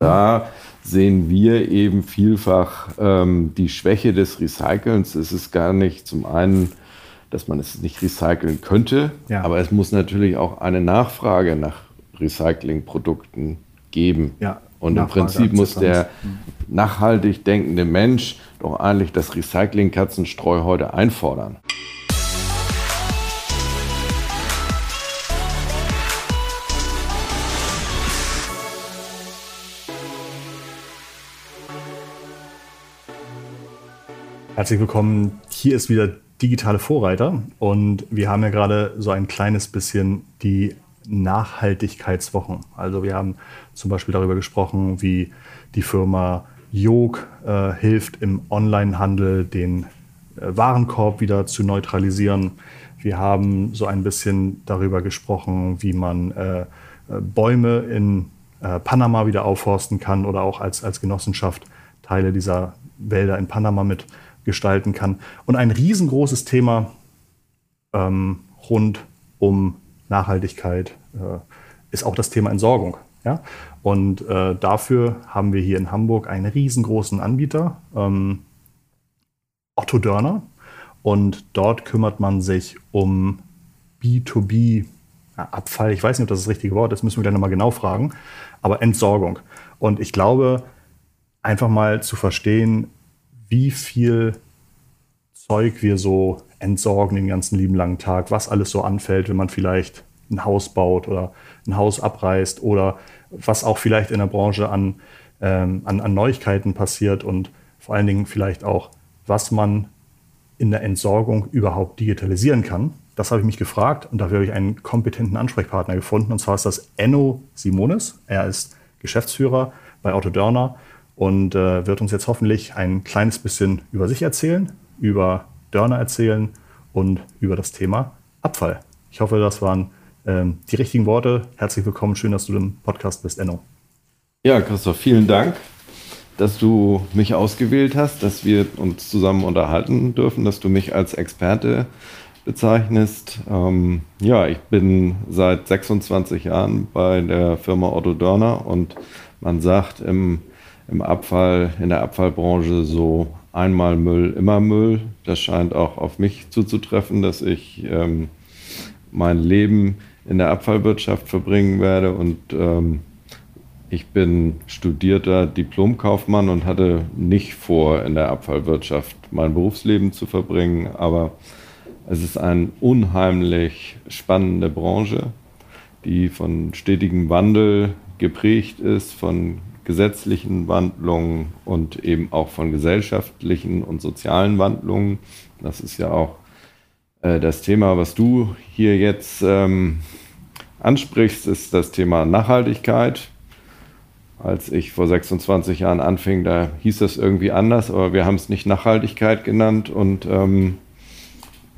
Da sehen wir eben vielfach ähm, die Schwäche des Recycelns. Es ist gar nicht zum einen, dass man es nicht recyceln könnte, ja. aber es muss natürlich auch eine Nachfrage nach Recyclingprodukten geben. Ja, Und im Prinzip muss der nachhaltig denkende Mensch doch eigentlich das Recycling-Katzenstreu heute einfordern. Herzlich willkommen. Hier ist wieder digitale Vorreiter und wir haben ja gerade so ein kleines bisschen die Nachhaltigkeitswochen. Also wir haben zum Beispiel darüber gesprochen, wie die Firma Jog äh, hilft im Onlinehandel den äh, Warenkorb wieder zu neutralisieren. Wir haben so ein bisschen darüber gesprochen, wie man äh, äh Bäume in äh, Panama wieder aufforsten kann oder auch als, als Genossenschaft Teile dieser Wälder in Panama mit gestalten kann. Und ein riesengroßes Thema ähm, rund um Nachhaltigkeit äh, ist auch das Thema Entsorgung. Ja? Und äh, dafür haben wir hier in Hamburg einen riesengroßen Anbieter, ähm, Otto Dörner. Und dort kümmert man sich um B2B Abfall. Ich weiß nicht, ob das das richtige Wort ist, müssen wir gleich nochmal genau fragen. Aber Entsorgung. Und ich glaube, einfach mal zu verstehen, wie viel Zeug wir so entsorgen den ganzen lieben langen Tag, was alles so anfällt, wenn man vielleicht ein Haus baut oder ein Haus abreißt oder was auch vielleicht in der Branche an, ähm, an, an Neuigkeiten passiert und vor allen Dingen vielleicht auch, was man in der Entsorgung überhaupt digitalisieren kann. Das habe ich mich gefragt und dafür habe ich einen kompetenten Ansprechpartner gefunden. Und zwar ist das Enno Simonis. Er ist Geschäftsführer bei Otto Dörner und äh, wird uns jetzt hoffentlich ein kleines bisschen über sich erzählen, über Dörner erzählen und über das Thema Abfall. Ich hoffe, das waren ähm, die richtigen Worte. Herzlich willkommen, schön, dass du im Podcast bist, Enno. Ja, Christoph, vielen Dank, dass du mich ausgewählt hast, dass wir uns zusammen unterhalten dürfen, dass du mich als Experte bezeichnest. Ähm, ja, ich bin seit 26 Jahren bei der Firma Otto Dörner und man sagt im im Abfall, in der Abfallbranche so einmal Müll, immer Müll. Das scheint auch auf mich zuzutreffen, dass ich ähm, mein Leben in der Abfallwirtschaft verbringen werde und ähm, ich bin studierter Diplomkaufmann und hatte nicht vor, in der Abfallwirtschaft mein Berufsleben zu verbringen, aber es ist eine unheimlich spannende Branche, die von stetigem Wandel geprägt ist, von gesetzlichen Wandlungen und eben auch von gesellschaftlichen und sozialen Wandlungen. Das ist ja auch äh, das Thema, was du hier jetzt ähm, ansprichst, ist das Thema Nachhaltigkeit. Als ich vor 26 Jahren anfing, da hieß das irgendwie anders, aber wir haben es nicht Nachhaltigkeit genannt und ähm,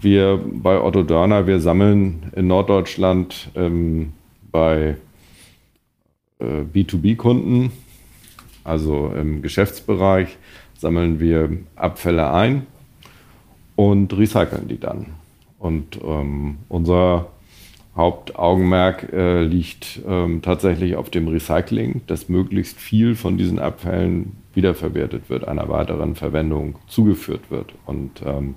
wir bei Otto Dörner, wir sammeln in Norddeutschland ähm, bei äh, B2B-Kunden also im Geschäftsbereich sammeln wir Abfälle ein und recyceln die dann. Und ähm, unser Hauptaugenmerk äh, liegt ähm, tatsächlich auf dem Recycling, dass möglichst viel von diesen Abfällen wiederverwertet wird, einer weiteren Verwendung zugeführt wird. Und ähm,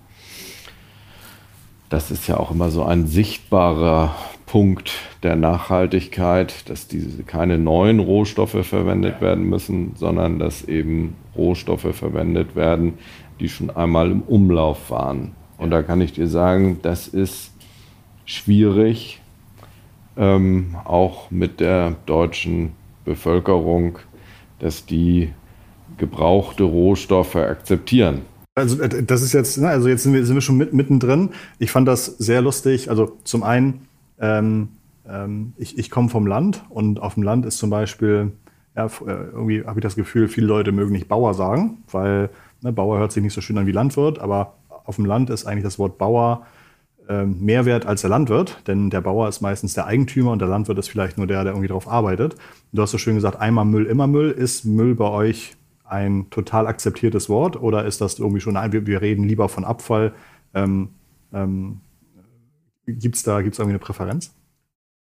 das ist ja auch immer so ein sichtbarer Punkt der Nachhaltigkeit, dass diese keine neuen Rohstoffe verwendet werden müssen, sondern dass eben Rohstoffe verwendet werden, die schon einmal im Umlauf waren. Und da kann ich dir sagen, das ist schwierig, ähm, auch mit der deutschen Bevölkerung, dass die gebrauchte Rohstoffe akzeptieren. Also äh, das ist jetzt, ne, also jetzt sind wir, sind wir schon mit, mittendrin. Ich fand das sehr lustig. Also zum einen, ähm, ähm, ich, ich komme vom Land und auf dem Land ist zum Beispiel, ja, äh, irgendwie habe ich das Gefühl, viele Leute mögen nicht Bauer sagen, weil ne, Bauer hört sich nicht so schön an wie Landwirt, aber auf dem Land ist eigentlich das Wort Bauer ähm, mehr wert als der Landwirt, denn der Bauer ist meistens der Eigentümer und der Landwirt ist vielleicht nur der, der irgendwie darauf arbeitet. Du hast so schön gesagt, einmal Müll, immer Müll. Ist Müll bei euch ein total akzeptiertes Wort oder ist das irgendwie schon, nein, wir, wir reden lieber von Abfall? Ähm, ähm, Gibt es da gibt's irgendwie eine Präferenz?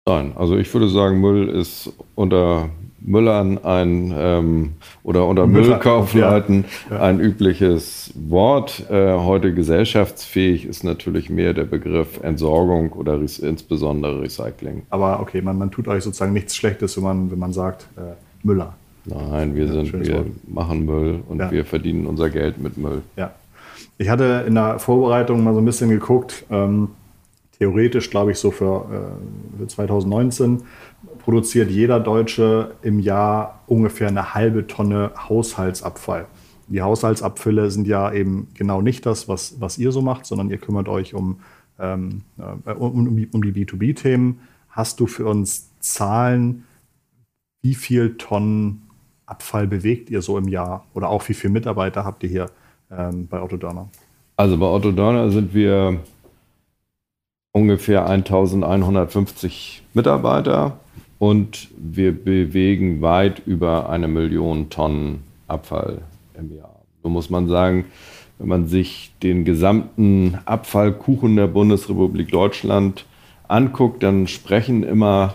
Nein, also ich würde sagen, Müll ist unter Müllern ein ähm, oder unter Müller, Müllkaufleuten ja, ja. ein übliches Wort. Äh, heute gesellschaftsfähig ist natürlich mehr der Begriff Entsorgung oder insbesondere Recycling. Aber okay, man, man tut euch sozusagen nichts Schlechtes, wenn man, wenn man sagt äh, Müller. Nein, wir, ja, sind, wir machen Müll und wir verdienen unser Geld mit Müll. Ja. Ich hatte in der Vorbereitung mal so ein bisschen geguckt, ähm, theoretisch glaube ich so für, äh, für 2019 produziert jeder Deutsche im Jahr ungefähr eine halbe Tonne Haushaltsabfall. Die Haushaltsabfälle sind ja eben genau nicht das, was, was ihr so macht, sondern ihr kümmert euch um, ähm, äh, um, um die B2B-Themen. Hast du für uns Zahlen, wie viel Tonnen Abfall bewegt ihr so im Jahr? Oder auch wie viele Mitarbeiter habt ihr hier ähm, bei Otto Dörner? Also bei Otto Dörner sind wir ungefähr 1150 Mitarbeiter und wir bewegen weit über eine Million Tonnen Abfall im Jahr. So muss man sagen, wenn man sich den gesamten Abfallkuchen der Bundesrepublik Deutschland anguckt, dann sprechen immer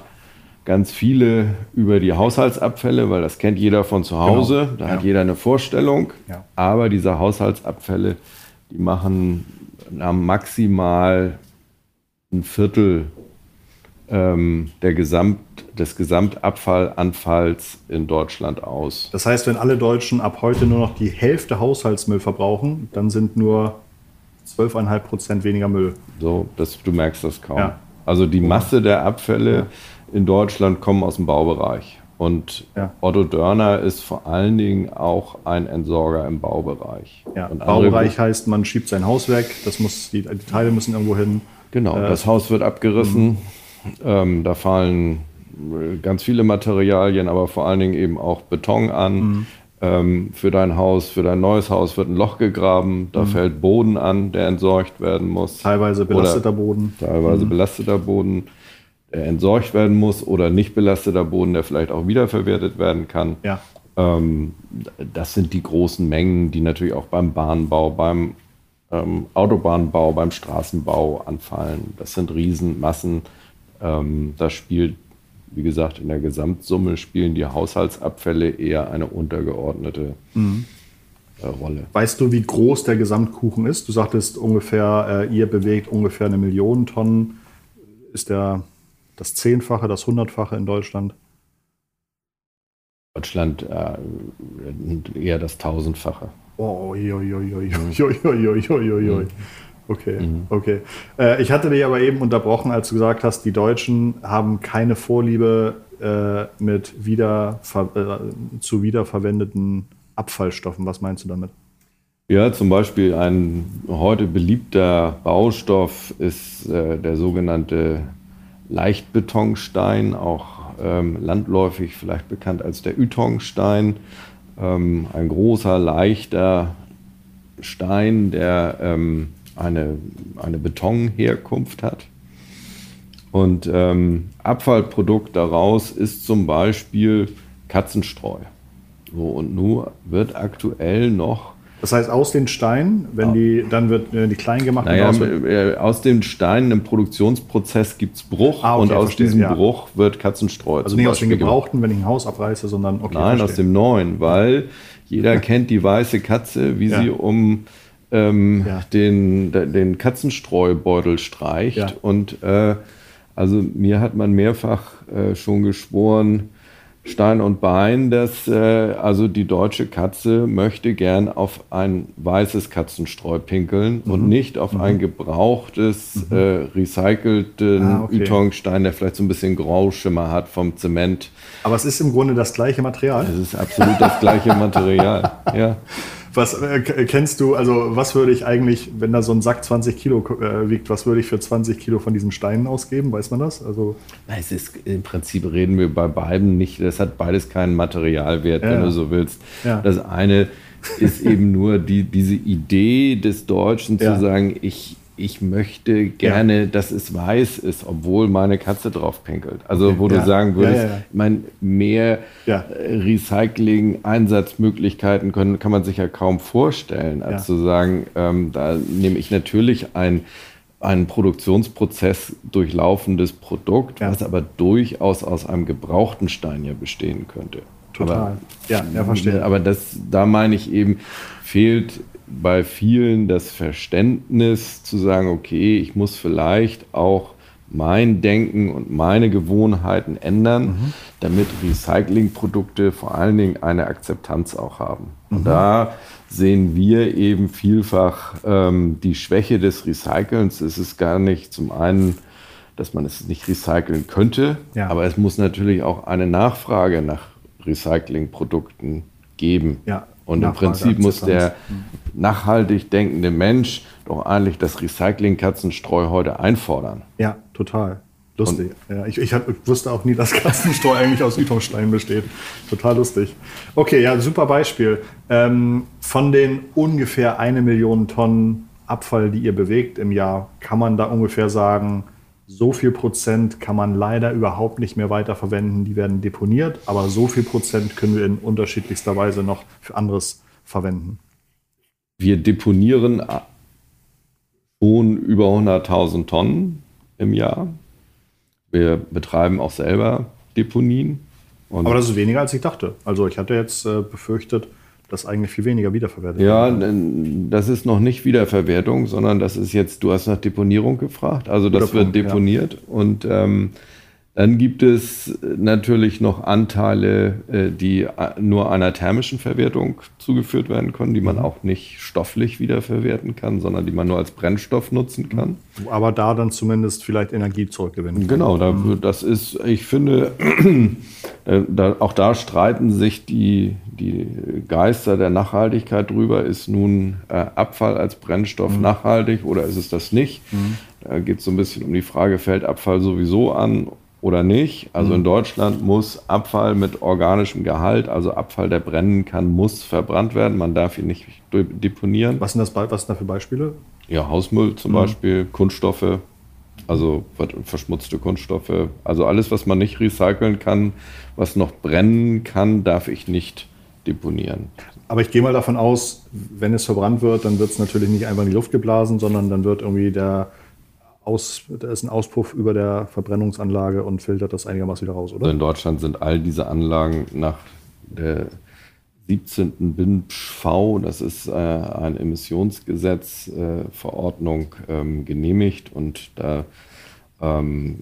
ganz viele über die Haushaltsabfälle, weil das kennt jeder von zu Hause. Genau. Da ja. hat jeder eine Vorstellung. Ja. Aber diese Haushaltsabfälle, die machen maximal ein Viertel ähm, der Gesamt, des Gesamtabfallanfalls in Deutschland aus. Das heißt, wenn alle Deutschen ab heute nur noch die Hälfte Haushaltsmüll verbrauchen, dann sind nur 12,5 Prozent weniger Müll. So, das, du merkst das kaum. Ja. Also die Masse der Abfälle. In Deutschland kommen aus dem Baubereich. Und ja. Otto Dörner ist vor allen Dingen auch ein Entsorger im Baubereich. Ja, Baubereich heißt, man schiebt sein Haus weg, das muss, die, die Teile müssen irgendwo hin. Genau, äh, das Haus wird abgerissen. Mhm. Ähm, da fallen ganz viele Materialien, aber vor allen Dingen eben auch Beton an. Mhm. Ähm, für dein Haus, für dein neues Haus wird ein Loch gegraben, da mhm. fällt Boden an, der entsorgt werden muss. Teilweise belasteter oder Boden. Teilweise belasteter Boden, entsorgt werden muss oder nicht belasteter Boden, der vielleicht auch wiederverwertet werden kann. Ja. Ähm, das sind die großen Mengen, die natürlich auch beim Bahnbau, beim ähm, Autobahnbau, beim Straßenbau anfallen. Das sind Riesenmassen. Ähm, da spielt, wie gesagt, in der Gesamtsumme spielen die Haushaltsabfälle eher eine untergeordnete mhm. äh, Rolle. Weißt du, wie groß der Gesamtkuchen ist? Du sagtest ungefähr, äh, ihr bewegt ungefähr eine Million Tonnen. Ist der das Zehnfache, das Hundertfache in Deutschland? Deutschland äh, eher das Tausendfache. Oh, oi. Okay, mhm. okay. Äh, ich hatte dich aber eben unterbrochen, als du gesagt hast, die Deutschen haben keine Vorliebe äh, mit wieder, äh, zu wiederverwendeten Abfallstoffen. Was meinst du damit? Ja, zum Beispiel ein heute beliebter Baustoff ist äh, der sogenannte Leichtbetonstein, auch ähm, landläufig vielleicht bekannt als der Ytongstein. Ähm, ein großer, leichter Stein, der ähm, eine, eine Betonherkunft hat. Und ähm, Abfallprodukt daraus ist zum Beispiel Katzenstreu. So, und nur wird aktuell noch. Das heißt, aus den Steinen, wenn ja. die, dann wird wenn die klein gemacht naja, äh, aus den Steinen im Produktionsprozess gibt es Bruch ah, okay, und aus verstehe, diesem ja. Bruch wird Katzenstreu. Also nicht aus den gebrauchten, wenn ich ein Haus abreiße, sondern okay. Nein, verstehe. aus dem neuen, weil jeder kennt die weiße Katze, wie ja. sie um ähm, ja. den, den Katzenstreubeutel streicht. Und äh, also mir hat man mehrfach äh, schon geschworen, Stein und Bein, dass äh, also die deutsche Katze möchte gern auf ein weißes Katzenstreu pinkeln mhm. und nicht auf mhm. ein gebrauchtes, mhm. äh, recycelten ah, okay. Ytongstein, der vielleicht so ein bisschen Grauschimmer hat vom Zement. Aber es ist im Grunde das gleiche Material. Es ist absolut das gleiche Material. Ja. Was äh, kennst du, also was würde ich eigentlich, wenn da so ein Sack 20 Kilo äh, wiegt, was würde ich für 20 Kilo von diesen Steinen ausgeben? Weiß man das? Also es ist, Im Prinzip reden wir bei beiden nicht, das hat beides keinen Materialwert, ja. wenn du so willst. Ja. Das eine ist eben nur die, diese Idee des Deutschen ja. zu sagen, ich, ich möchte gerne, ja. dass es weiß ist, obwohl meine Katze drauf pinkelt. Also okay. wo ja. du sagen würdest, ja, ich meine, mehr Recycling-Einsatzmöglichkeiten können, kann man sich ja kaum vorstellen, als zu sagen, ähm, da nehme ich natürlich ein einen Produktionsprozess durchlaufendes Produkt, was aber durchaus aus einem gebrauchten Stein ja bestehen könnte. Total. Aber, ja, ja, verstehe. Aber das, da meine ich eben, fehlt bei vielen das Verständnis zu sagen, okay, ich muss vielleicht auch mein Denken und meine Gewohnheiten ändern, mhm. damit Recyclingprodukte vor allen Dingen eine Akzeptanz auch haben. Mhm. Und da sehen wir eben vielfach ähm, die Schwäche des Recycelns. Es ist gar nicht zum einen, dass man es nicht recyceln könnte, ja. aber es muss natürlich auch eine Nachfrage nach Recyclingprodukten geben. Ja. Und im Prinzip muss der nachhaltig denkende Mensch doch eigentlich das Recycling-Katzenstreu heute einfordern. Ja, total. Lustig. ja, ich, ich, hab, ich, wusste auch nie, dass Katzenstreu eigentlich aus Ytongstein besteht. Total lustig. Okay, ja, super Beispiel. Ähm, von den ungefähr eine Million Tonnen Abfall, die ihr bewegt im Jahr, kann man da ungefähr sagen, so viel Prozent kann man leider überhaupt nicht mehr weiterverwenden, die werden deponiert, aber so viel Prozent können wir in unterschiedlichster Weise noch für anderes verwenden. Wir deponieren schon über 100.000 Tonnen im Jahr. Wir betreiben auch selber Deponien. aber das ist weniger, als ich dachte. Also ich hatte jetzt äh, befürchtet, dass eigentlich viel weniger wiederverwertet Ja, das ist noch nicht Wiederverwertung, sondern das ist jetzt, du hast nach Deponierung gefragt. Also das Guter wird Punkt, deponiert ja. und ähm, dann gibt es natürlich noch Anteile, äh, die nur einer thermischen Verwertung zugeführt werden können, die man mhm. auch nicht stofflich wiederverwerten kann, sondern die man nur als Brennstoff nutzen kann. Aber da dann zumindest vielleicht Energie zurückgewinnen kann. Genau, da, mhm. das ist, ich finde, äh, da, auch da streiten sich die, die Geister der Nachhaltigkeit drüber. Ist nun äh, Abfall als Brennstoff mhm. nachhaltig oder ist es das nicht? Mhm. Da geht es so ein bisschen um die Frage, fällt Abfall sowieso an oder nicht. Also mhm. in Deutschland muss Abfall mit organischem Gehalt, also Abfall, der brennen kann, muss verbrannt werden. Man darf ihn nicht deponieren. Was sind das was sind da für Beispiele? Ja, Hausmüll zum mhm. Beispiel, Kunststoffe, also verschmutzte Kunststoffe. Also alles, was man nicht recyceln kann, was noch brennen kann, darf ich nicht deponieren. Aber ich gehe mal davon aus, wenn es verbrannt wird, dann wird es natürlich nicht einfach in die Luft geblasen, sondern dann wird irgendwie der aus, da ist ein Auspuff über der Verbrennungsanlage und filtert das einigermaßen wieder raus, oder? Also in Deutschland sind all diese Anlagen nach der 17. BINV, das ist äh, ein Emissionsgesetz, äh, Verordnung ähm, genehmigt und da ähm,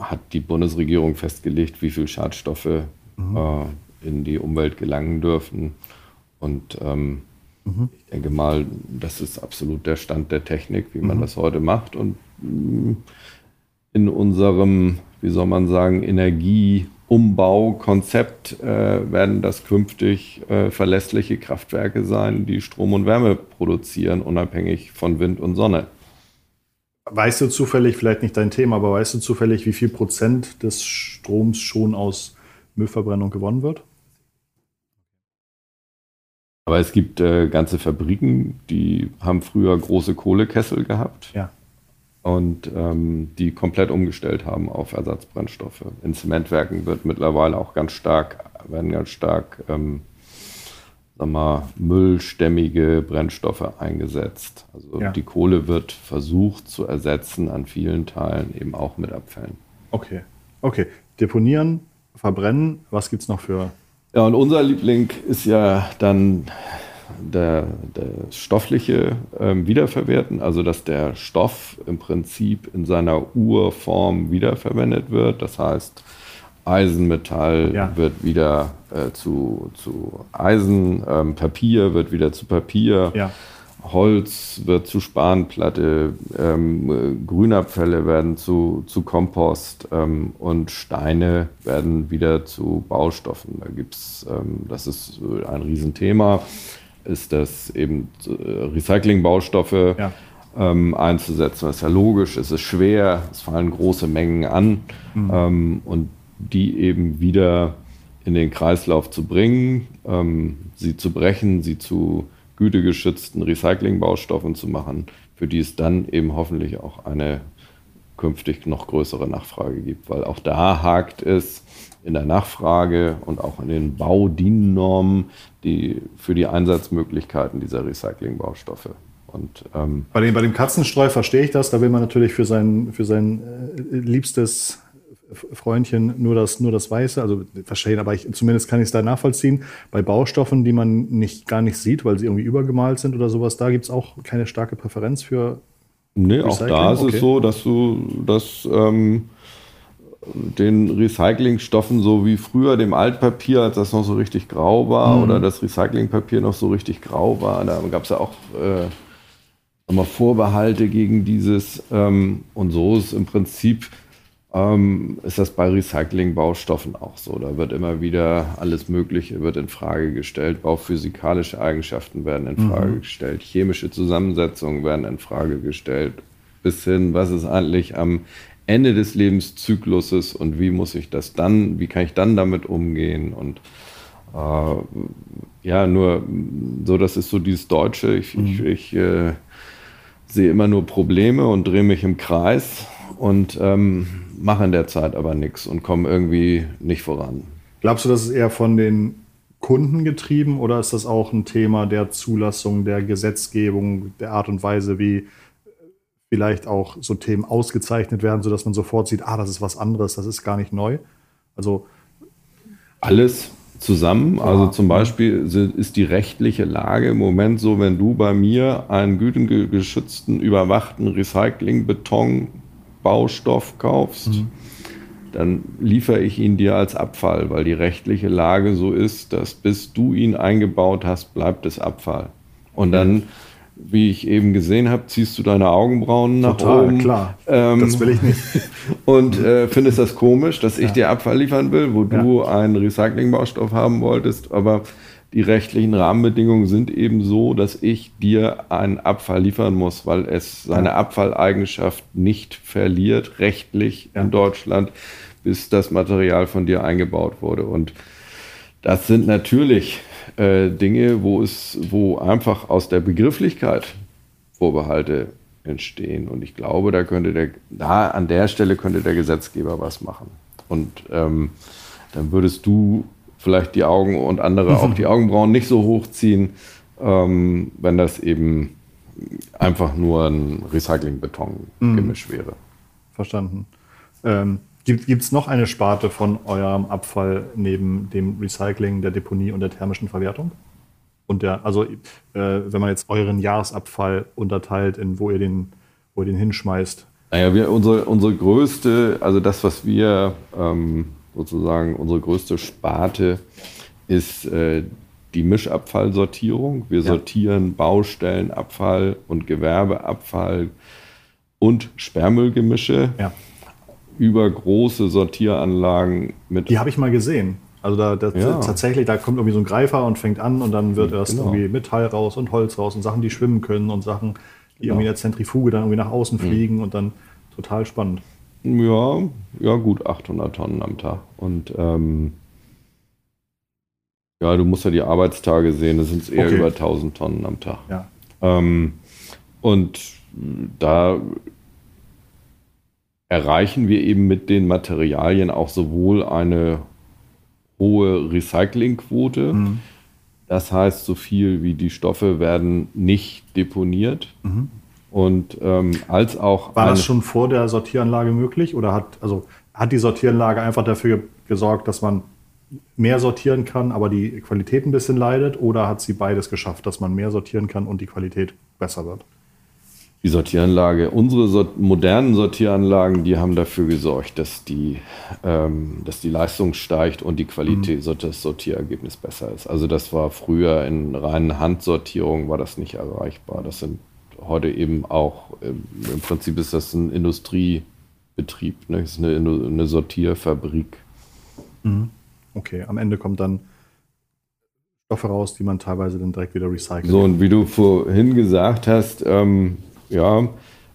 hat die Bundesregierung festgelegt, wie viel Schadstoffe mhm. äh, in die Umwelt gelangen dürfen. Und ähm, mhm. ich denke mal, das ist absolut der Stand der Technik, wie man mhm. das heute macht. Und in unserem, wie soll man sagen, Energieumbaukonzept äh, werden das künftig äh, verlässliche Kraftwerke sein, die Strom und Wärme produzieren, unabhängig von Wind und Sonne. Weißt du zufällig, vielleicht nicht dein Thema, aber weißt du zufällig, wie viel Prozent des Stroms schon aus Müllverbrennung gewonnen wird? Aber es gibt äh, ganze Fabriken, die haben früher große Kohlekessel gehabt. Ja und ähm, die komplett umgestellt haben auf Ersatzbrennstoffe. In Zementwerken wird mittlerweile auch ganz stark, werden ganz stark ähm, sag mal, müllstämmige Brennstoffe eingesetzt. Also ja. die Kohle wird versucht zu ersetzen an vielen Teilen eben auch mit Abfällen. Okay. Okay. Deponieren, verbrennen, was gibt es noch für. Ja, und unser Liebling ist ja dann der, der stoffliche ähm, Wiederverwerten, also dass der Stoff im Prinzip in seiner Urform wiederverwendet wird. Das heißt, Eisenmetall ja. wird wieder äh, zu, zu Eisen, ähm, Papier wird wieder zu Papier. Ja. Holz wird zu Spanplatte, ähm, Grünabfälle werden zu, zu Kompost ähm, und Steine werden wieder zu Baustoffen. Da gibt's, ähm, das ist ein Riesenthema ist das eben äh, Recyclingbaustoffe ja. ähm, einzusetzen. Das ist ja logisch, es ist schwer, es fallen große Mengen an mhm. ähm, und die eben wieder in den Kreislauf zu bringen, ähm, sie zu brechen, sie zu gütegeschützten Recyclingbaustoffen zu machen, für die es dann eben hoffentlich auch eine künftig noch größere Nachfrage gibt, weil auch da hakt es in der Nachfrage und auch in den Baudiennormen die, für die Einsatzmöglichkeiten dieser Recyclingbaustoffe. Und, ähm, bei, dem, bei dem Katzenstreu verstehe ich das. Da will man natürlich für sein, für sein äh, liebstes Freundchen nur das, nur das Weiße, also verstehen, aber ich, zumindest kann ich es da nachvollziehen. Bei Baustoffen, die man nicht, gar nicht sieht, weil sie irgendwie übergemalt sind oder sowas, da gibt es auch keine starke Präferenz für. Nee, Recycling? auch da ist okay. es so, dass du das. Ähm, den Recyclingstoffen so wie früher dem Altpapier, als das noch so richtig grau war, mhm. oder das Recyclingpapier noch so richtig grau war. Da gab es ja auch äh, Vorbehalte gegen dieses. Ähm, und so ist im Prinzip ähm, ist das bei Recycling-Baustoffen auch so. Da wird immer wieder alles Mögliche wird in Frage gestellt. Bauphysikalische Eigenschaften werden in Frage mhm. gestellt. Chemische Zusammensetzungen werden in Frage gestellt. Bis hin, was ist eigentlich am Ende des Lebenszykluses und wie muss ich das dann, wie kann ich dann damit umgehen und äh, ja, nur so, das ist so dieses Deutsche. Ich, mhm. ich, ich äh, sehe immer nur Probleme und drehe mich im Kreis und ähm, mache in der Zeit aber nichts und komme irgendwie nicht voran. Glaubst du, das ist eher von den Kunden getrieben oder ist das auch ein Thema der Zulassung, der Gesetzgebung, der Art und Weise, wie vielleicht auch so Themen ausgezeichnet werden, sodass man sofort sieht, ah, das ist was anderes, das ist gar nicht neu? Also alles zusammen. Ja. Also zum Beispiel ist die rechtliche Lage im Moment so, wenn du bei mir einen gütengeschützten, überwachten Recyclingbeton Baustoff kaufst, mhm. dann liefere ich ihn dir als Abfall, weil die rechtliche Lage so ist, dass bis du ihn eingebaut hast, bleibt es Abfall. Und dann, wie ich eben gesehen habe, ziehst du deine Augenbrauen nach Total, oben. klar. Ähm, das will ich nicht. Und äh, findest das komisch, dass ich ja. dir Abfall liefern will, wo ja. du einen Recyclingbaustoff haben wolltest, aber die rechtlichen Rahmenbedingungen sind eben so, dass ich dir einen Abfall liefern muss, weil es seine. Abfalleigenschaft nicht verliert, rechtlich in Deutschland, bis das Material von dir eingebaut wurde. Und das sind natürlich äh, Dinge, wo es, wo einfach aus der Begrifflichkeit Vorbehalte entstehen. Und ich glaube, da könnte der, da an der Stelle könnte der Gesetzgeber was machen. Und ähm, dann würdest du vielleicht die Augen und andere auch die Augenbrauen nicht so hochziehen, ähm, wenn das eben einfach nur ein Recycling-Beton-Gemisch mhm. wäre. Verstanden. Ähm, Gibt es noch eine Sparte von eurem Abfall neben dem Recycling, der Deponie und der thermischen Verwertung? Und der, also äh, wenn man jetzt euren Jahresabfall unterteilt, in wo ihr den, wo ihr den hinschmeißt. Naja, wir, unsere, unsere größte, also das, was wir ähm, sozusagen unsere größte Sparte ist äh, die Mischabfallsortierung. Wir ja. sortieren Baustellenabfall und Gewerbeabfall und Sperrmüllgemische ja. über große Sortieranlagen mit. Die habe ich mal gesehen. Also da, da ja. tatsächlich, da kommt irgendwie so ein Greifer und fängt an und dann wird erst genau. irgendwie Metall raus und Holz raus und Sachen, die schwimmen können und Sachen, die genau. irgendwie in der Zentrifuge dann irgendwie nach außen mhm. fliegen und dann total spannend. Ja, ja, gut 800 Tonnen am Tag. Und ähm, ja, du musst ja die Arbeitstage sehen, das sind eher okay. über 1000 Tonnen am Tag. Ja. Ähm, und da erreichen wir eben mit den Materialien auch sowohl eine hohe Recyclingquote, mhm. das heißt, so viel wie die Stoffe werden nicht deponiert. Mhm. Und ähm, als auch. War das schon vor der Sortieranlage möglich oder hat, also hat die Sortieranlage einfach dafür gesorgt, dass man mehr sortieren kann, aber die Qualität ein bisschen leidet? Oder hat sie beides geschafft, dass man mehr sortieren kann und die Qualität besser wird? Die Sortieranlage, unsere Sort modernen Sortieranlagen, die haben dafür gesorgt, dass die, ähm, dass die Leistung steigt und die Qualität, mhm. das Sortierergebnis besser ist. Also das war früher in reinen Handsortierungen war das nicht erreichbar. Das sind heute eben auch, ähm, im Prinzip ist das ein Industriebetrieb, ne? ist eine, eine Sortierfabrik. Mhm. Okay, am Ende kommt dann Stoffe raus, die man teilweise dann direkt wieder recycelt. So, und wie du vorhin gesagt hast, ähm, ja,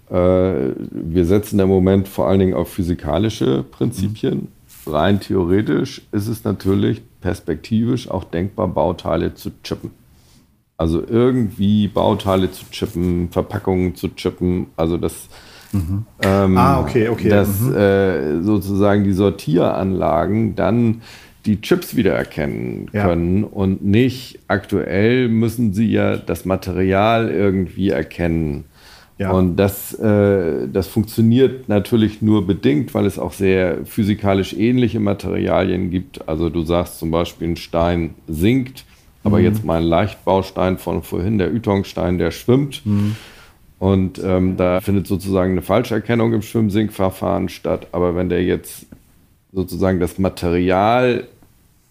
äh, wir setzen im Moment vor allen Dingen auf physikalische Prinzipien. Mhm. Rein theoretisch ist es natürlich perspektivisch auch denkbar, Bauteile zu chippen. Also irgendwie Bauteile zu chippen, Verpackungen zu chippen, also das, mhm. ähm, ah, okay, okay. dass mhm. äh, sozusagen die Sortieranlagen dann die Chips wiedererkennen können ja. und nicht aktuell müssen sie ja das Material irgendwie erkennen. Ja. Und das, äh, das funktioniert natürlich nur bedingt, weil es auch sehr physikalisch ähnliche Materialien gibt. Also du sagst zum Beispiel, ein Stein sinkt, aber mhm. jetzt mein Leichtbaustein von vorhin, der Ytongstein, der schwimmt. Mhm. Und ähm, da findet sozusagen eine Falscherkennung im Schwimmsinkverfahren statt. Aber wenn der jetzt sozusagen das Material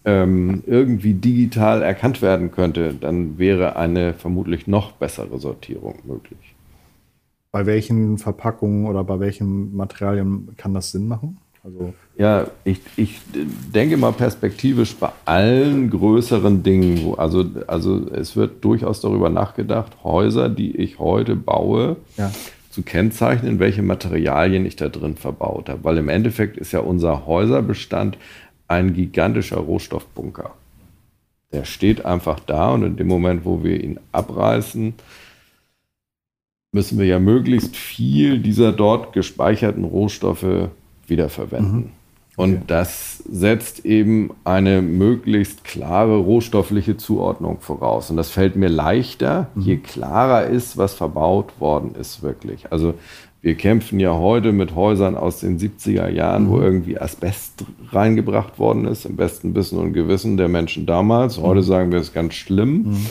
ähm, irgendwie digital erkannt werden könnte, dann wäre eine vermutlich noch bessere Sortierung möglich. Bei welchen Verpackungen oder bei welchen Materialien kann das Sinn machen? Also ja, ich, ich denke mal perspektivisch bei allen größeren Dingen, also, also es wird durchaus darüber nachgedacht, Häuser, die ich heute baue, ja. zu kennzeichnen, welche Materialien ich da drin verbaut habe. Weil im Endeffekt ist ja unser Häuserbestand ein gigantischer Rohstoffbunker. Der steht einfach da und in dem Moment, wo wir ihn abreißen, müssen wir ja möglichst viel dieser dort gespeicherten Rohstoffe wiederverwenden. Mhm. Und okay. das setzt eben eine möglichst klare rohstoffliche Zuordnung voraus. Und das fällt mir leichter, mhm. je klarer ist, was verbaut worden ist wirklich. Also wir kämpfen ja heute mit Häusern aus den 70er Jahren, mhm. wo irgendwie Asbest reingebracht worden ist, im besten Wissen und Gewissen der Menschen damals. Heute mhm. sagen wir es ganz schlimm. Mhm.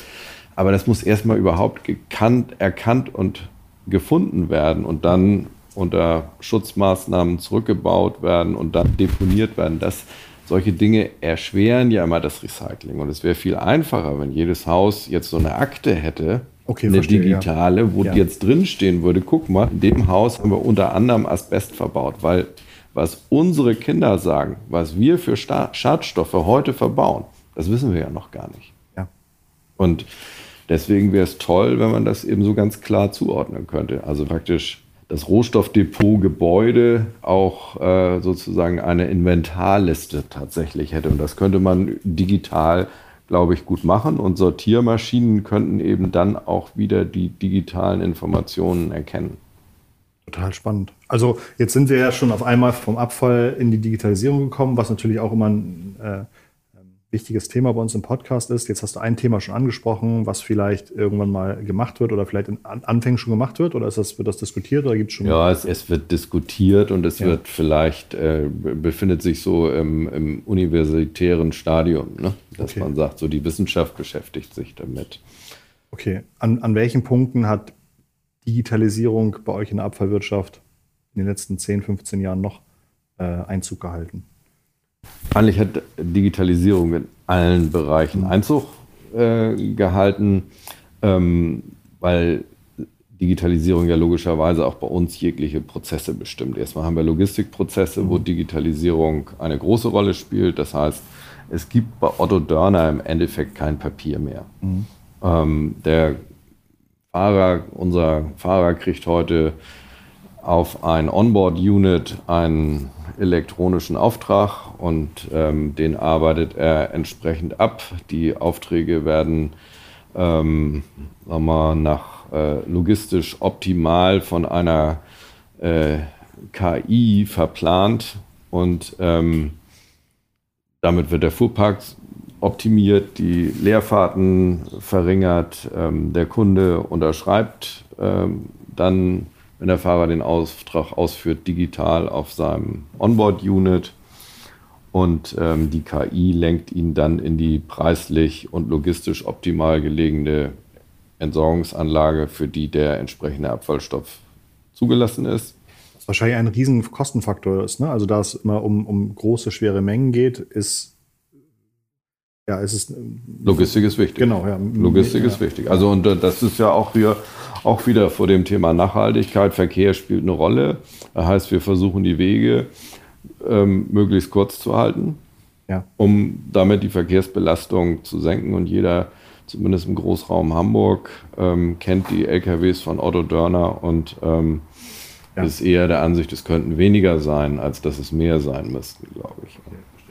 Aber das muss erstmal überhaupt gekannt, erkannt und gefunden werden und dann unter Schutzmaßnahmen zurückgebaut werden und dann deponiert werden. Das, solche Dinge erschweren ja immer das Recycling. Und es wäre viel einfacher, wenn jedes Haus jetzt so eine Akte hätte, Okay, eine verstehe, digitale, ja. wo ja. jetzt drinstehen würde, guck mal, in dem Haus haben wir unter anderem Asbest verbaut, weil was unsere Kinder sagen, was wir für Schadstoffe heute verbauen, das wissen wir ja noch gar nicht. Ja. Und deswegen wäre es toll, wenn man das eben so ganz klar zuordnen könnte. Also praktisch das Rohstoffdepot Gebäude auch äh, sozusagen eine Inventarliste tatsächlich hätte. Und das könnte man digital glaube ich, gut machen. Und Sortiermaschinen könnten eben dann auch wieder die digitalen Informationen erkennen. Total spannend. Also jetzt sind wir ja schon auf einmal vom Abfall in die Digitalisierung gekommen, was natürlich auch immer ein äh, wichtiges Thema bei uns im Podcast ist. Jetzt hast du ein Thema schon angesprochen, was vielleicht irgendwann mal gemacht wird oder vielleicht in Anfängen schon gemacht wird. Oder ist das, wird das diskutiert oder gibt es schon? Ja, es, es, wird diskutiert und es ja. wird vielleicht, äh, befindet sich so im, im universitären Stadium, ne? dass okay. man sagt, so die Wissenschaft beschäftigt sich damit. Okay. An, an welchen Punkten hat Digitalisierung bei euch in der Abfallwirtschaft in den letzten 10, 15 Jahren noch äh, Einzug gehalten? Eigentlich hat Digitalisierung in allen Bereichen Einzug äh, gehalten, ähm, weil Digitalisierung ja logischerweise auch bei uns jegliche Prozesse bestimmt. Erstmal haben wir Logistikprozesse, wo Digitalisierung eine große Rolle spielt. Das heißt, es gibt bei Otto Dörner im Endeffekt kein Papier mehr. Mhm. Ähm, der Fahrer, unser Fahrer kriegt heute auf ein Onboard-Unit einen elektronischen Auftrag und ähm, den arbeitet er entsprechend ab. Die Aufträge werden ähm, wir, nach äh, logistisch optimal von einer äh, KI verplant und ähm, damit wird der Fuhrpark optimiert, die Leerfahrten verringert, ähm, der Kunde unterschreibt ähm, dann wenn der Fahrer den Auftrag ausführt, digital auf seinem Onboard-Unit und ähm, die KI lenkt ihn dann in die preislich und logistisch optimal gelegene Entsorgungsanlage, für die der entsprechende Abfallstoff zugelassen ist. Was wahrscheinlich ein riesen Kostenfaktor ist. Ne? Also da es immer um, um große, schwere Mengen geht, ist ja, es ist. Logistik ist wichtig. Genau, ja. Logistik ja. ist wichtig. Also, und äh, das ist ja auch hier auch wieder vor dem Thema Nachhaltigkeit. Verkehr spielt eine Rolle. Das heißt, wir versuchen die Wege ähm, möglichst kurz zu halten, ja. um damit die Verkehrsbelastung zu senken. Und jeder, zumindest im Großraum Hamburg, ähm, kennt die LKWs von Otto Dörner und ähm, ja. ist eher der Ansicht, es könnten weniger sein, als dass es mehr sein müssten, glaube ich.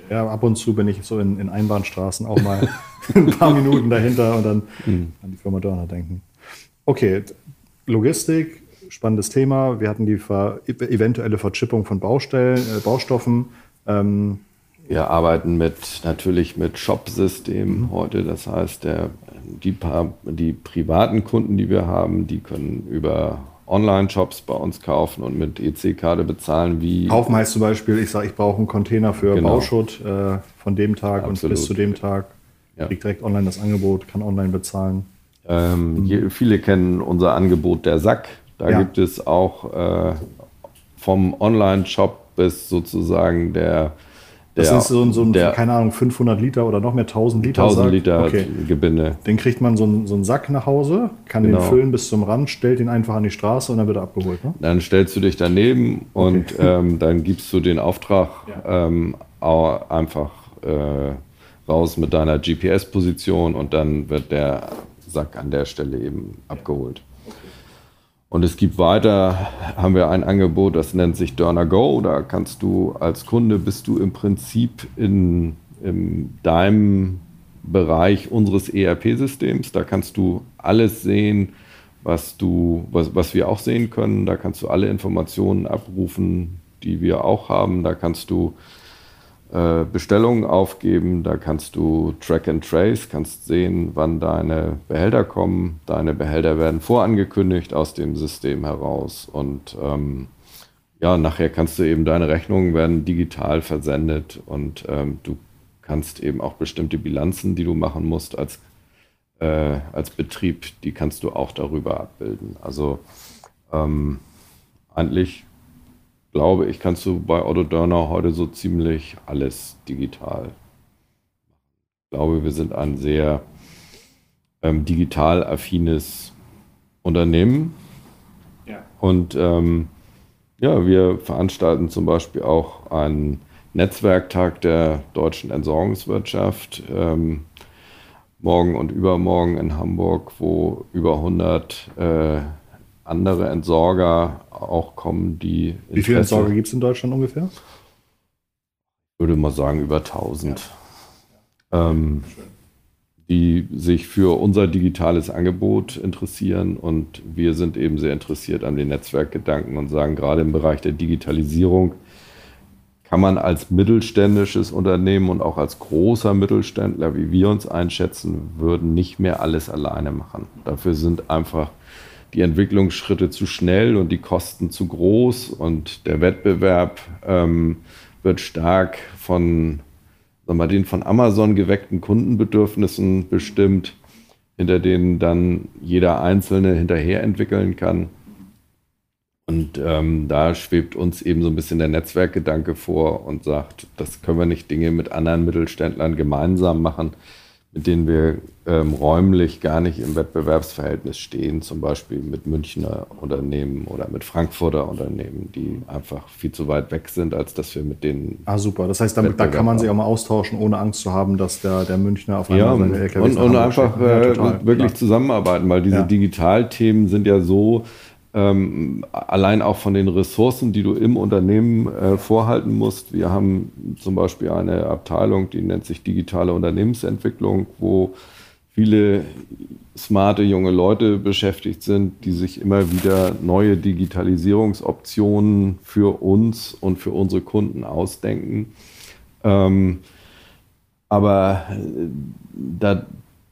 Ja, ab und zu bin ich so in, in Einbahnstraßen auch mal ein paar Minuten dahinter und dann mhm. an die Firma Dörner denken. Okay, Logistik, spannendes Thema. Wir hatten die ver eventuelle Verchippung von Baustellen, äh, Baustoffen. Ähm, Wir arbeiten mit, natürlich mit Shop-Systemen mhm. heute. Das heißt, der, die, paar, die privaten Kunden, die wir haben, die können über Online-Shops bei uns kaufen und mit EC-Karte bezahlen. Wie kaufen heißt zum Beispiel, ich sage, ich brauche einen Container für genau. Bauschutt äh, von dem Tag Absolut. und bis zu dem Tag. Ja. Kriegt direkt online das Angebot, kann online bezahlen. Ähm, mhm. viele kennen unser Angebot der Sack. Da ja. gibt es auch äh, vom Online-Shop bis sozusagen der das ist so ein, so ein der, keine Ahnung, 500 Liter oder noch mehr, 1000 Liter 1000 Sack. Liter okay. Gebinde. Den kriegt man so einen, so einen Sack nach Hause, kann genau. den füllen bis zum Rand, stellt ihn einfach an die Straße und dann wird er abgeholt. Ne? Dann stellst du dich daneben okay. und ähm, dann gibst du den Auftrag ja. ähm, einfach äh, raus mit deiner GPS-Position und dann wird der Sack an der Stelle eben abgeholt. Und es gibt weiter, haben wir ein Angebot, das nennt sich Dörner Go. Da kannst du als Kunde, bist du im Prinzip in, in deinem Bereich unseres ERP-Systems. Da kannst du alles sehen, was, du, was, was wir auch sehen können. Da kannst du alle Informationen abrufen, die wir auch haben. Da kannst du Bestellungen aufgeben. Da kannst du Track and Trace, kannst sehen, wann deine Behälter kommen. Deine Behälter werden vorangekündigt aus dem System heraus. Und ähm, ja, nachher kannst du eben deine Rechnungen werden digital versendet und ähm, du kannst eben auch bestimmte Bilanzen, die du machen musst als, äh, als Betrieb, die kannst du auch darüber abbilden. Also ähm, eigentlich glaube ich, kannst du bei Otto Dörner heute so ziemlich alles digital. Ich glaube, wir sind ein sehr ähm, digital affines Unternehmen. Ja. Und ähm, ja, wir veranstalten zum Beispiel auch einen Netzwerktag der deutschen Entsorgungswirtschaft ähm, morgen und übermorgen in Hamburg, wo über 100 äh, andere Entsorger auch kommen, die. Wie viele Entsorger gibt es in Deutschland ungefähr? Ich würde mal sagen, über 1000. Ja. Ähm, die sich für unser digitales Angebot interessieren und wir sind eben sehr interessiert an den Netzwerkgedanken und sagen, gerade im Bereich der Digitalisierung kann man als mittelständisches Unternehmen und auch als großer Mittelständler, wie wir uns einschätzen würden, nicht mehr alles alleine machen. Dafür sind einfach die Entwicklungsschritte zu schnell und die Kosten zu groß und der Wettbewerb ähm, wird stark von sagen wir, den von Amazon geweckten Kundenbedürfnissen bestimmt, hinter denen dann jeder Einzelne hinterher entwickeln kann. Und ähm, da schwebt uns eben so ein bisschen der Netzwerkgedanke vor und sagt, das können wir nicht Dinge mit anderen Mittelständlern gemeinsam machen, mit denen wir ähm, räumlich gar nicht im Wettbewerbsverhältnis stehen, zum Beispiel mit Münchner Unternehmen oder mit Frankfurter Unternehmen, die einfach viel zu weit weg sind, als dass wir mit denen. Ah, super. Das heißt, damit, da kann man sich auch mal austauschen, ohne Angst zu haben, dass der, der Münchner auf einmal ja, seine LKWs Und, und einfach äh, ja, wirklich klar. zusammenarbeiten, weil diese ja. Digitalthemen sind ja so ähm, allein auch von den Ressourcen, die du im Unternehmen äh, vorhalten musst. Wir haben zum Beispiel eine Abteilung, die nennt sich digitale Unternehmensentwicklung, wo viele smarte junge Leute beschäftigt sind, die sich immer wieder neue Digitalisierungsoptionen für uns und für unsere Kunden ausdenken. Ähm, aber äh, da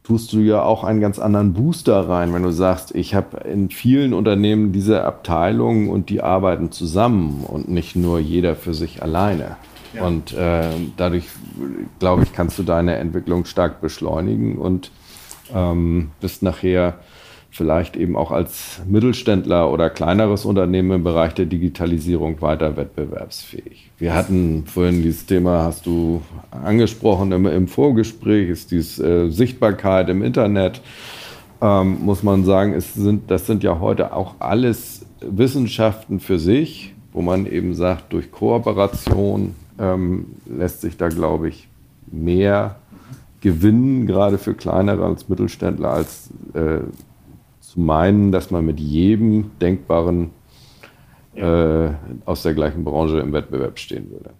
tust du ja auch einen ganz anderen Booster rein, wenn du sagst, ich habe in vielen Unternehmen diese Abteilungen und die arbeiten zusammen und nicht nur jeder für sich alleine. Ja. Und äh, dadurch, glaube ich, kannst du deine Entwicklung stark beschleunigen und ähm, bist nachher vielleicht eben auch als Mittelständler oder kleineres Unternehmen im Bereich der Digitalisierung weiter wettbewerbsfähig. Wir hatten vorhin dieses Thema, hast du angesprochen im, im Vorgespräch, ist diese äh, Sichtbarkeit im Internet. Ähm, muss man sagen, es sind, das sind ja heute auch alles Wissenschaften für sich, wo man eben sagt, durch Kooperation ähm, lässt sich da, glaube ich, mehr gewinnen, gerade für kleinere als Mittelständler, als äh, zu meinen, dass man mit jedem denkbaren äh, aus der gleichen Branche im Wettbewerb stehen würde.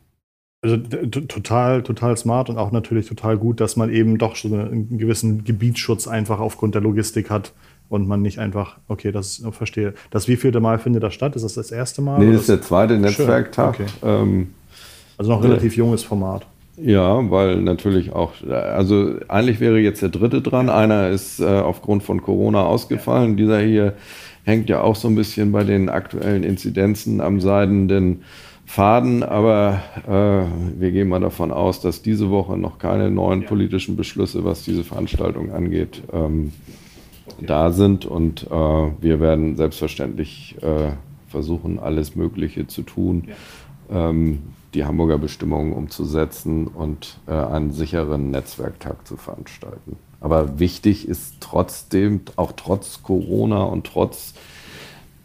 Also total, total smart und auch natürlich total gut, dass man eben doch schon einen gewissen Gebietsschutz einfach aufgrund der Logistik hat und man nicht einfach, okay, das verstehe. Das wievielte Mal findet das statt? Ist das das erste Mal? Nee, das ist der zweite Netzwerktag. Okay. Ähm, also noch relativ junges Format. Ja, weil natürlich auch, also eigentlich wäre jetzt der dritte dran. Einer ist äh, aufgrund von Corona ausgefallen. Dieser hier hängt ja auch so ein bisschen bei den aktuellen Inzidenzen am seidenden Faden. Aber äh, wir gehen mal davon aus, dass diese Woche noch keine neuen politischen Beschlüsse, was diese Veranstaltung angeht, ähm, da sind. Und äh, wir werden selbstverständlich äh, versuchen, alles Mögliche zu tun. Ähm, die Hamburger Bestimmungen umzusetzen und äh, einen sicheren Netzwerktag zu veranstalten. Aber wichtig ist trotzdem, auch trotz Corona und trotz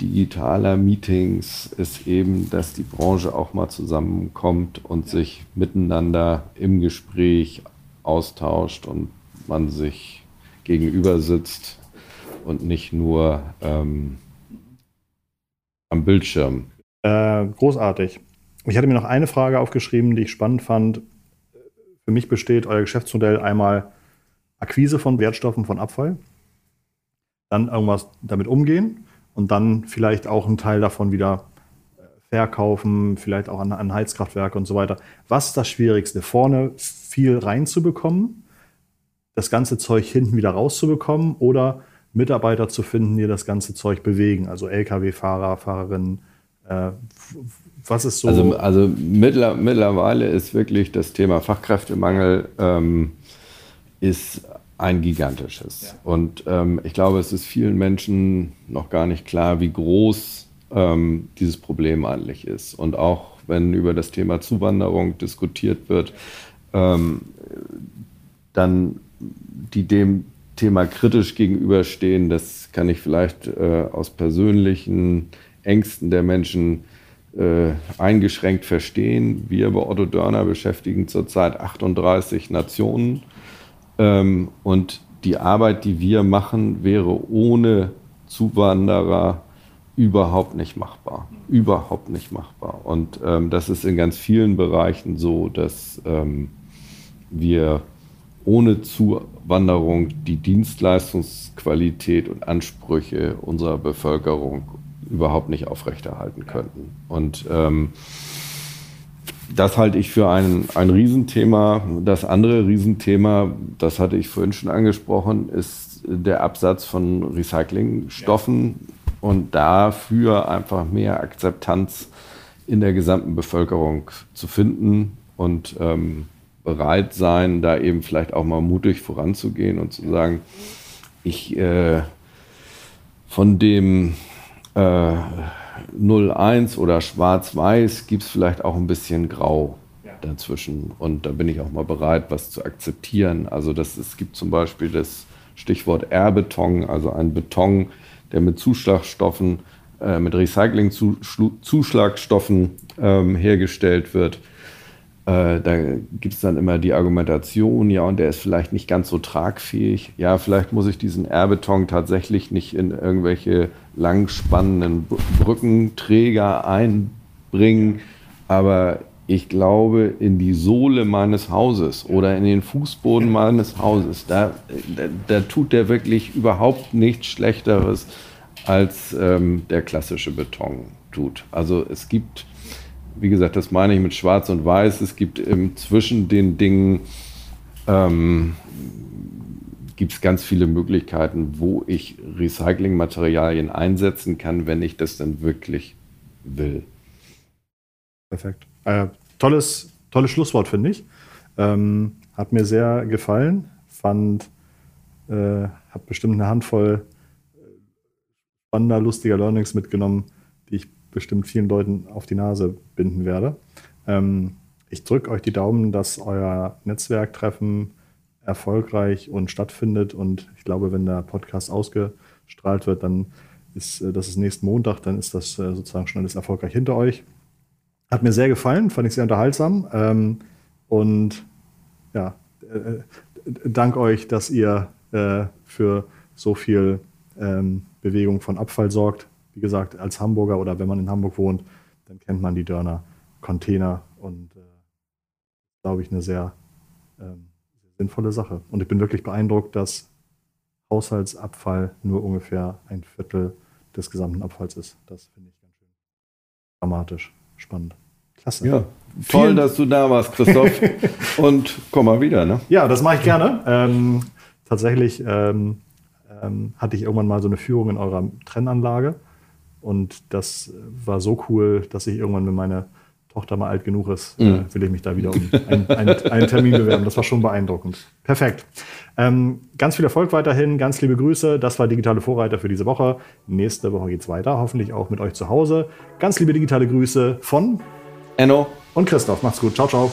digitaler Meetings, ist eben, dass die Branche auch mal zusammenkommt und sich miteinander im Gespräch austauscht und man sich gegenüber sitzt und nicht nur ähm, am Bildschirm. Äh, großartig. Ich hatte mir noch eine Frage aufgeschrieben, die ich spannend fand. Für mich besteht euer Geschäftsmodell einmal Akquise von Wertstoffen von Abfall, dann irgendwas damit umgehen und dann vielleicht auch einen Teil davon wieder äh, verkaufen, vielleicht auch an, an Heizkraftwerke und so weiter. Was ist das Schwierigste? Vorne viel reinzubekommen, das ganze Zeug hinten wieder rauszubekommen oder Mitarbeiter zu finden, die das ganze Zeug bewegen, also Lkw-Fahrer, Fahrerinnen. Äh, was ist so? Also, also mittler, mittlerweile ist wirklich das Thema Fachkräftemangel ähm, ist ein gigantisches. Ja. Und ähm, ich glaube, es ist vielen Menschen noch gar nicht klar, wie groß ähm, dieses Problem eigentlich ist. Und auch wenn über das Thema Zuwanderung diskutiert wird, ähm, dann die dem Thema kritisch gegenüberstehen, das kann ich vielleicht äh, aus persönlichen Ängsten der Menschen äh, eingeschränkt verstehen. Wir bei Otto Dörner beschäftigen zurzeit 38 Nationen ähm, und die Arbeit, die wir machen, wäre ohne Zuwanderer überhaupt nicht machbar. Überhaupt nicht machbar. Und ähm, das ist in ganz vielen Bereichen so, dass ähm, wir ohne Zuwanderung die Dienstleistungsqualität und Ansprüche unserer Bevölkerung überhaupt nicht aufrechterhalten könnten. Und ähm, das halte ich für ein, ein Riesenthema. Das andere Riesenthema, das hatte ich vorhin schon angesprochen, ist der Absatz von Recyclingstoffen ja. und dafür einfach mehr Akzeptanz in der gesamten Bevölkerung zu finden und ähm, bereit sein, da eben vielleicht auch mal mutig voranzugehen und zu sagen, ich äh, von dem äh, 01 oder Schwarz-Weiß gibt es vielleicht auch ein bisschen Grau dazwischen. Und da bin ich auch mal bereit, was zu akzeptieren. Also das, es gibt zum Beispiel das Stichwort R-Beton, also ein Beton, der mit Zuschlagstoffen, äh, mit Recycling-Zuschlagstoffen ähm, hergestellt wird. Äh, da gibt es dann immer die Argumentation, ja, und der ist vielleicht nicht ganz so tragfähig. Ja, vielleicht muss ich diesen R-Beton tatsächlich nicht in irgendwelche langspannenden Brückenträger einbringen, aber ich glaube, in die Sohle meines Hauses oder in den Fußboden meines Hauses, da, da, da tut der wirklich überhaupt nichts Schlechteres, als ähm, der klassische Beton tut. Also es gibt wie gesagt, das meine ich mit Schwarz und Weiß. Es gibt ähm, zwischen den Dingen ähm, gibt es ganz viele Möglichkeiten, wo ich Recyclingmaterialien einsetzen kann, wenn ich das dann wirklich will. Perfekt. Äh, tolles, tolles Schlusswort, finde ich. Ähm, hat mir sehr gefallen. Fand, äh, habe bestimmt eine Handvoll spannender, lustiger Learnings mitgenommen, bestimmt vielen Leuten auf die Nase binden werde. Ähm, ich drücke euch die Daumen, dass euer Netzwerktreffen erfolgreich und stattfindet. Und ich glaube, wenn der Podcast ausgestrahlt wird, dann ist äh, das ist nächsten Montag, dann ist das äh, sozusagen schon alles erfolgreich hinter euch. Hat mir sehr gefallen, fand ich sehr unterhaltsam. Ähm, und ja, äh, dank euch, dass ihr äh, für so viel ähm, Bewegung von Abfall sorgt wie gesagt, als Hamburger oder wenn man in Hamburg wohnt, dann kennt man die Dörner Container und äh, glaube ich eine sehr, ähm, sinnvolle Sache. Und ich bin wirklich beeindruckt, dass Haushaltsabfall nur ungefähr ein Viertel des gesamten Abfalls ist. Das finde ich ganz schön dramatisch, spannend. Klasse. Ja. Toll, Vielen dass du da warst, Christoph. Und komm mal wieder, ne? Ja, das mache ich gerne. Ähm, tatsächlich ähm, ähm, hatte ich irgendwann mal so eine Führung in eurer Trennanlage. Und das war so cool, dass ich irgendwann, wenn meine Tochter mal alt genug ist, mhm. äh, will ich mich da wieder um einen, einen, einen, Termin bewerben. Das war schon beeindruckend. Perfekt. Ähm, ganz viel Erfolg weiterhin, ganz liebe Grüße. Das war Digitale Vorreiter für diese Woche. Nächste Woche geht es weiter, hoffentlich auch mit euch zu Hause. Ganz liebe digitale Grüße von Enno und Christoph. Macht's gut. Ciao, ciao.